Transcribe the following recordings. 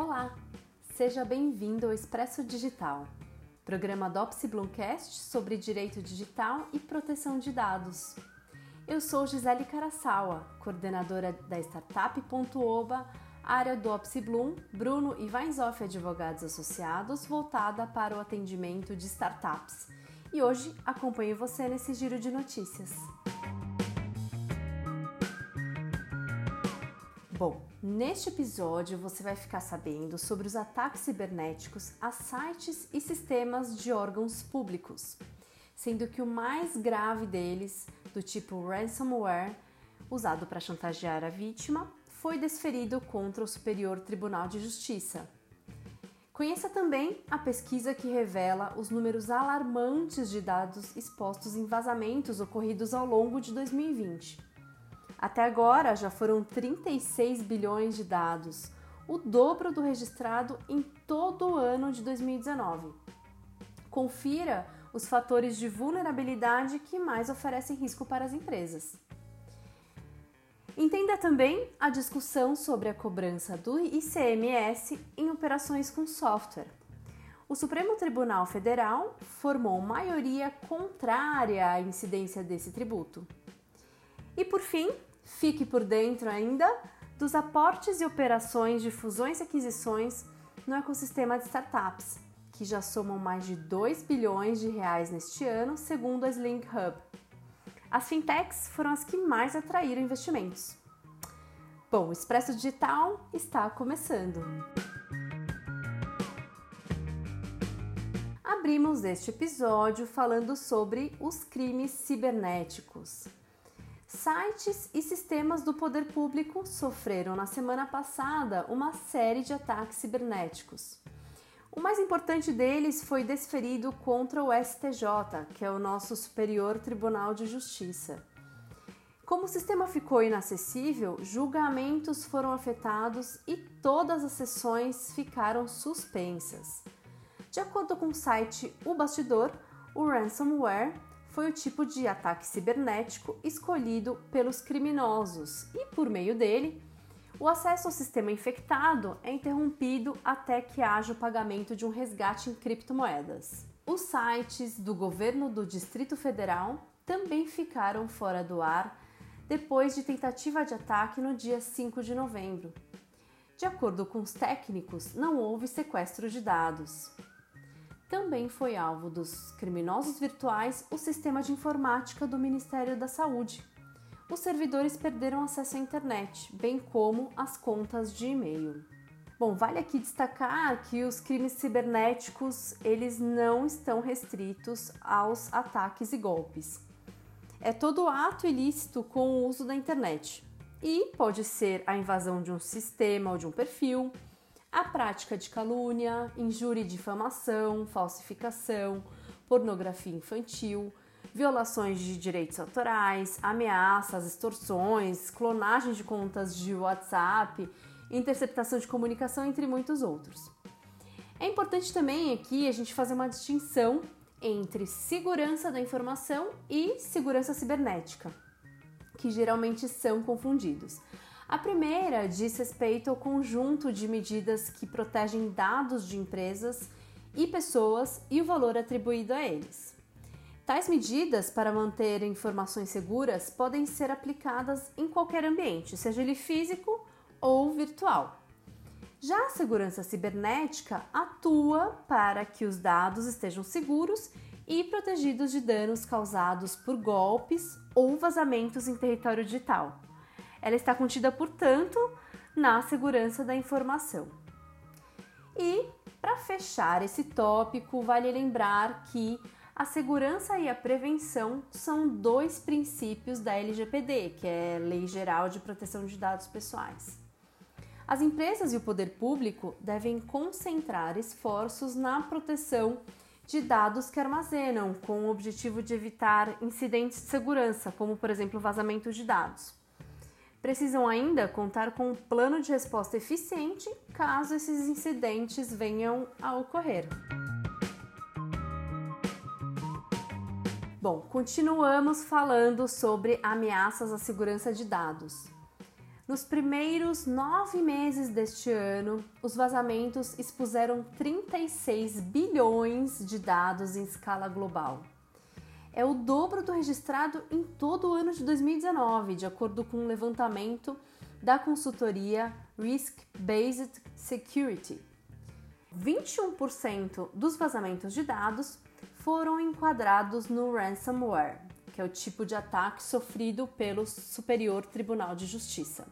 Olá, seja bem-vindo ao Expresso Digital, programa do Opsi Bloomcast sobre direito digital e proteção de dados. Eu sou Gisele Caraçawa, coordenadora da Startup.oba, área do Opsi Bloom, Bruno e Weinzoff Advogados Associados, voltada para o atendimento de startups. E hoje acompanho você nesse giro de notícias. Bom, neste episódio você vai ficar sabendo sobre os ataques cibernéticos a sites e sistemas de órgãos públicos, sendo que o mais grave deles, do tipo ransomware, usado para chantagear a vítima, foi desferido contra o Superior Tribunal de Justiça. Conheça também a pesquisa que revela os números alarmantes de dados expostos em vazamentos ocorridos ao longo de 2020. Até agora já foram 36 bilhões de dados, o dobro do registrado em todo o ano de 2019. Confira os fatores de vulnerabilidade que mais oferecem risco para as empresas. Entenda também a discussão sobre a cobrança do ICMS em operações com software. O Supremo Tribunal Federal formou maioria contrária à incidência desse tributo. E por fim, Fique por dentro ainda dos aportes e operações de fusões e aquisições no ecossistema de startups, que já somam mais de 2 bilhões de reais neste ano, segundo a Sling Hub. As fintechs foram as que mais atraíram investimentos. Bom, o Expresso Digital está começando. Abrimos este episódio falando sobre os crimes cibernéticos. Sites e sistemas do poder público sofreram na semana passada uma série de ataques cibernéticos. O mais importante deles foi desferido contra o STJ, que é o nosso Superior Tribunal de Justiça. Como o sistema ficou inacessível, julgamentos foram afetados e todas as sessões ficaram suspensas. De acordo com o site O Bastidor, o ransomware foi o tipo de ataque cibernético escolhido pelos criminosos e, por meio dele, o acesso ao sistema infectado é interrompido até que haja o pagamento de um resgate em criptomoedas. Os sites do governo do Distrito Federal também ficaram fora do ar depois de tentativa de ataque no dia 5 de novembro. De acordo com os técnicos, não houve sequestro de dados também foi alvo dos criminosos virtuais o sistema de informática do Ministério da Saúde. Os servidores perderam acesso à internet, bem como as contas de e-mail. Bom, vale aqui destacar que os crimes cibernéticos, eles não estão restritos aos ataques e golpes. É todo ato ilícito com o uso da internet. E pode ser a invasão de um sistema ou de um perfil, a prática de calúnia, injúria e difamação, falsificação, pornografia infantil, violações de direitos autorais, ameaças, extorsões, clonagem de contas de WhatsApp, interceptação de comunicação, entre muitos outros. É importante também aqui a gente fazer uma distinção entre segurança da informação e segurança cibernética, que geralmente são confundidos. A primeira diz respeito ao conjunto de medidas que protegem dados de empresas e pessoas e o valor atribuído a eles. Tais medidas para manter informações seguras podem ser aplicadas em qualquer ambiente, seja ele físico ou virtual. Já a segurança cibernética atua para que os dados estejam seguros e protegidos de danos causados por golpes ou vazamentos em território digital. Ela está contida, portanto, na segurança da informação. E, para fechar esse tópico, vale lembrar que a segurança e a prevenção são dois princípios da LGPD, que é Lei Geral de Proteção de Dados Pessoais. As empresas e o poder público devem concentrar esforços na proteção de dados que armazenam, com o objetivo de evitar incidentes de segurança, como por exemplo vazamento de dados precisam ainda contar com um plano de resposta eficiente caso esses incidentes venham a ocorrer. Bom, continuamos falando sobre ameaças à segurança de dados. Nos primeiros nove meses deste ano, os vazamentos expuseram 36 bilhões de dados em escala global. É o dobro do registrado em todo o ano de 2019, de acordo com um levantamento da consultoria Risk Based Security. 21% dos vazamentos de dados foram enquadrados no ransomware, que é o tipo de ataque sofrido pelo Superior Tribunal de Justiça.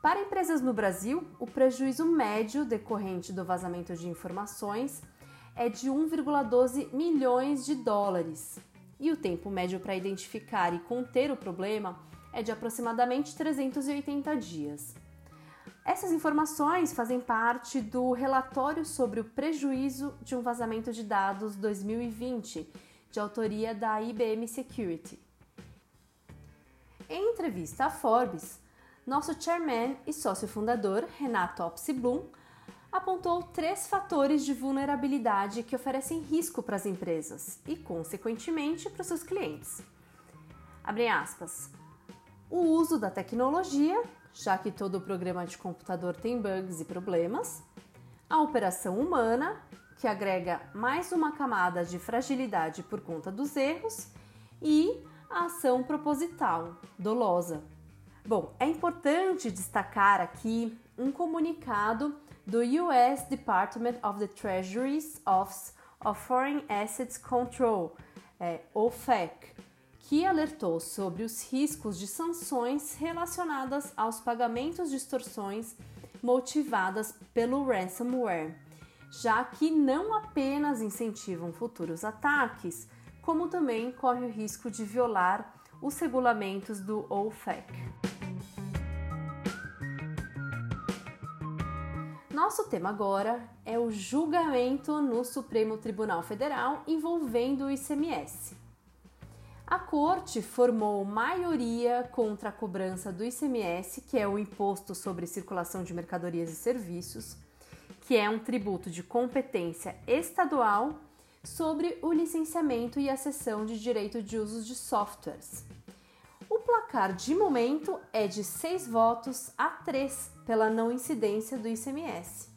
Para empresas no Brasil, o prejuízo médio decorrente do vazamento de informações é de 1,12 milhões de dólares, e o tempo médio para identificar e conter o problema é de aproximadamente 380 dias. Essas informações fazem parte do relatório sobre o prejuízo de um vazamento de dados 2020 de autoria da IBM Security. Em entrevista à Forbes, nosso chairman e sócio fundador, Renato Opsi-Blum, apontou três fatores de vulnerabilidade que oferecem risco para as empresas e, consequentemente, para os seus clientes. Abre aspas. O uso da tecnologia, já que todo programa de computador tem bugs e problemas, a operação humana, que agrega mais uma camada de fragilidade por conta dos erros, e a ação proposital, dolosa. Bom, é importante destacar aqui um comunicado do US Department of the Treasury's Office of Foreign Assets Control, é, OFAC, que alertou sobre os riscos de sanções relacionadas aos pagamentos de extorsões motivadas pelo ransomware já que não apenas incentivam futuros ataques, como também corre o risco de violar os regulamentos do OFAC. Nosso tema agora é o julgamento no Supremo Tribunal Federal envolvendo o ICMS. A corte formou maioria contra a cobrança do ICMS, que é o Imposto sobre Circulação de Mercadorias e Serviços, que é um tributo de competência estadual sobre o licenciamento e a cessão de direito de uso de softwares. Placar de momento é de 6 votos a 3 pela não incidência do ICMS.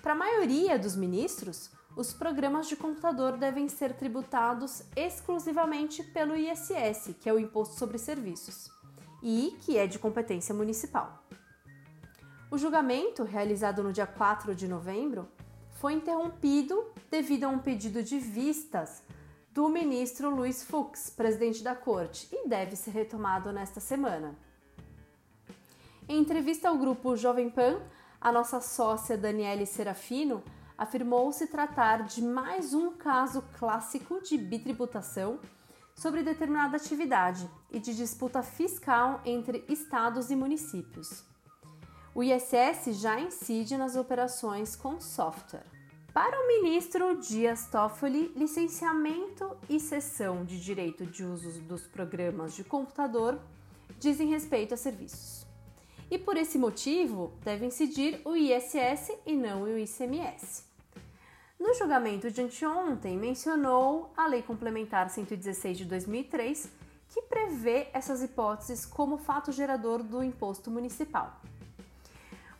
Para a maioria dos ministros, os programas de computador devem ser tributados exclusivamente pelo ISS, que é o Imposto sobre Serviços, e que é de competência municipal. O julgamento, realizado no dia 4 de novembro, foi interrompido devido a um pedido de vistas do ministro Luiz Fux, presidente da corte, e deve ser retomado nesta semana. Em entrevista ao grupo Jovem Pan, a nossa sócia Daniele Serafino afirmou se tratar de mais um caso clássico de bitributação sobre determinada atividade e de disputa fiscal entre estados e municípios. O ISS já incide nas operações com software. Para o ministro Dias Toffoli, licenciamento e cessão de direito de uso dos programas de computador dizem respeito a serviços. E por esse motivo, deve incidir o ISS e não o ICMS. No julgamento de anteontem, mencionou a Lei Complementar 116 de 2003, que prevê essas hipóteses como fato gerador do imposto municipal.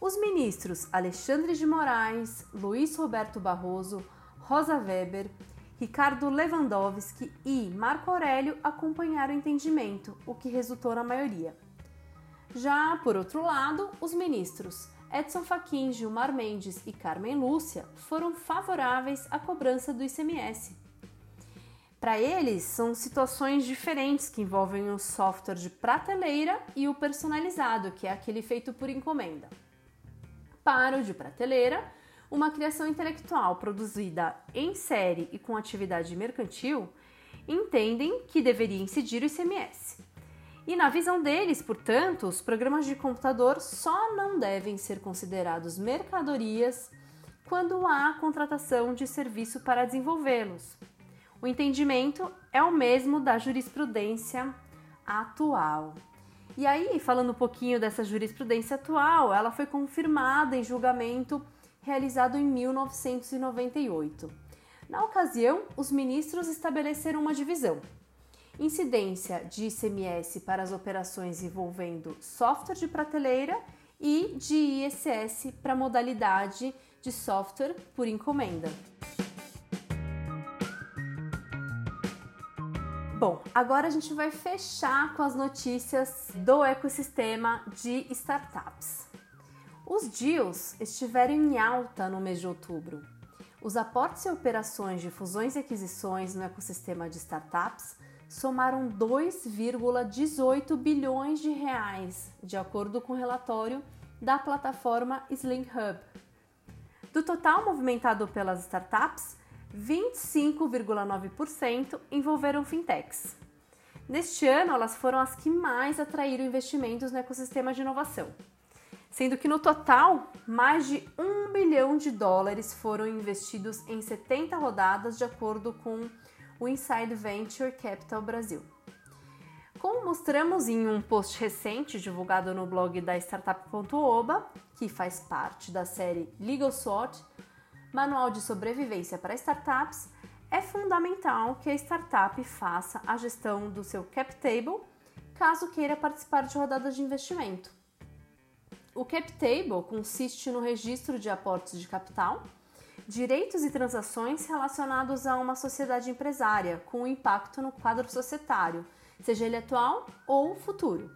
Os ministros Alexandre de Moraes, Luiz Roberto Barroso, Rosa Weber, Ricardo Lewandowski e Marco Aurélio acompanharam o entendimento, o que resultou na maioria. Já, por outro lado, os ministros Edson Fachin, Gilmar Mendes e Carmen Lúcia foram favoráveis à cobrança do ICMS. Para eles, são situações diferentes que envolvem o software de prateleira e o personalizado, que é aquele feito por encomenda para o de prateleira, uma criação intelectual produzida em série e com atividade mercantil, entendem que deveria incidir o ICMS. E na visão deles, portanto, os programas de computador só não devem ser considerados mercadorias quando há contratação de serviço para desenvolvê-los. O entendimento é o mesmo da jurisprudência atual. E aí, falando um pouquinho dessa jurisprudência atual, ela foi confirmada em julgamento realizado em 1998. Na ocasião, os ministros estabeleceram uma divisão. incidência de ICMS para as operações envolvendo software de prateleira e de ISS para modalidade de software por encomenda. Bom, agora a gente vai fechar com as notícias do ecossistema de startups. Os deals estiveram em alta no mês de outubro. Os aportes e operações de fusões e aquisições no ecossistema de startups somaram 2,18 bilhões de reais, de acordo com o relatório da plataforma Sling Hub. Do total movimentado pelas startups, 25,9% envolveram fintechs. Neste ano, elas foram as que mais atraíram investimentos no ecossistema de inovação, sendo que no total, mais de 1 bilhão de dólares foram investidos em 70 rodadas, de acordo com o Inside Venture Capital Brasil. Como mostramos em um post recente divulgado no blog da Startup.oba, que faz parte da série Legal SWOT, Manual de Sobrevivência para Startups, é fundamental que a startup faça a gestão do seu cap table caso queira participar de rodadas de investimento. O cap table consiste no registro de aportes de capital, direitos e transações relacionados a uma sociedade empresária com impacto no quadro societário, seja ele atual ou futuro.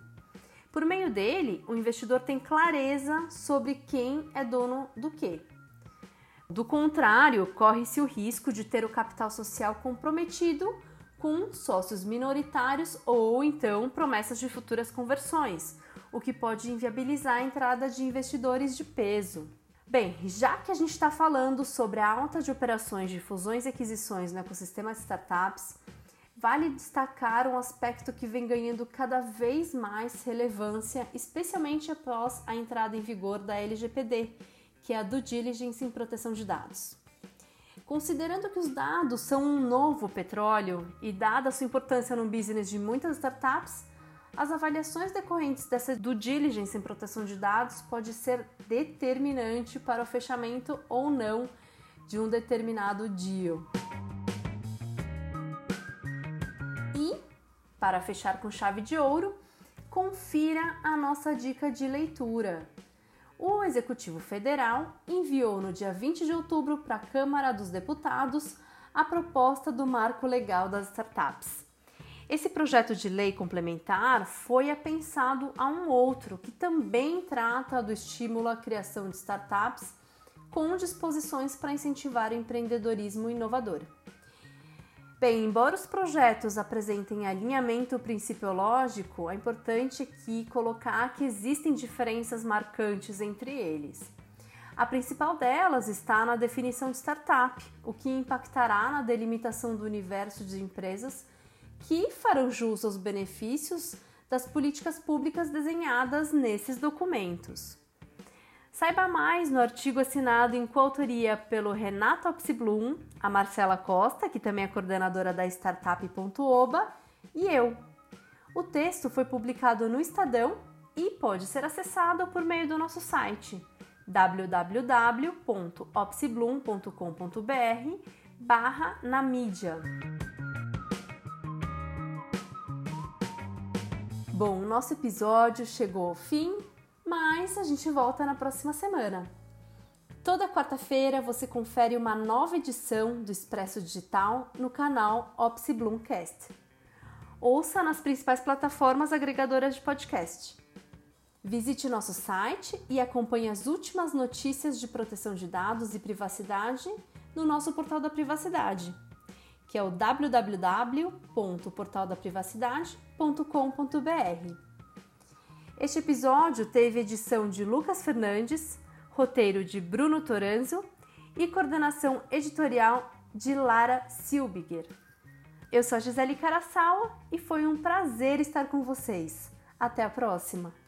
Por meio dele, o investidor tem clareza sobre quem é dono do que, do contrário, corre-se o risco de ter o capital social comprometido com sócios minoritários ou então promessas de futuras conversões, o que pode inviabilizar a entrada de investidores de peso. Bem, já que a gente está falando sobre a alta de operações de fusões e aquisições no ecossistema de startups, vale destacar um aspecto que vem ganhando cada vez mais relevância, especialmente após a entrada em vigor da LGPD que é a due diligence em proteção de dados. Considerando que os dados são um novo petróleo e dada a sua importância no business de muitas startups, as avaliações decorrentes dessa due diligence em proteção de dados pode ser determinante para o fechamento ou não de um determinado deal. E, para fechar com chave de ouro, confira a nossa dica de leitura, o Executivo Federal enviou no dia 20 de outubro para a Câmara dos Deputados a proposta do Marco Legal das Startups. Esse projeto de lei complementar foi apensado a um outro que também trata do estímulo à criação de startups com disposições para incentivar o empreendedorismo inovador. Bem, embora os projetos apresentem alinhamento principiológico, é importante aqui colocar que existem diferenças marcantes entre eles. A principal delas está na definição de startup, o que impactará na delimitação do universo de empresas que farão jus aos benefícios das políticas públicas desenhadas nesses documentos. Saiba mais no artigo assinado em coautoria pelo Renato Opsiblum, a Marcela Costa, que também é coordenadora da Startup.oba, e eu. O texto foi publicado no Estadão e pode ser acessado por meio do nosso site www.opsiblum.com.br barra na mídia. Bom, nosso episódio chegou ao fim mas a gente volta na próxima semana. Toda quarta-feira você confere uma nova edição do Expresso Digital no canal Opsi Bloomcast. Ouça nas principais plataformas agregadoras de podcast. Visite nosso site e acompanhe as últimas notícias de proteção de dados e privacidade no nosso portal da privacidade, que é o www.portaldaprivacidade.com.br. Este episódio teve edição de Lucas Fernandes, roteiro de Bruno Toranzo e coordenação editorial de Lara Silbiger. Eu sou a Gisele Caraçala e foi um prazer estar com vocês. Até a próxima!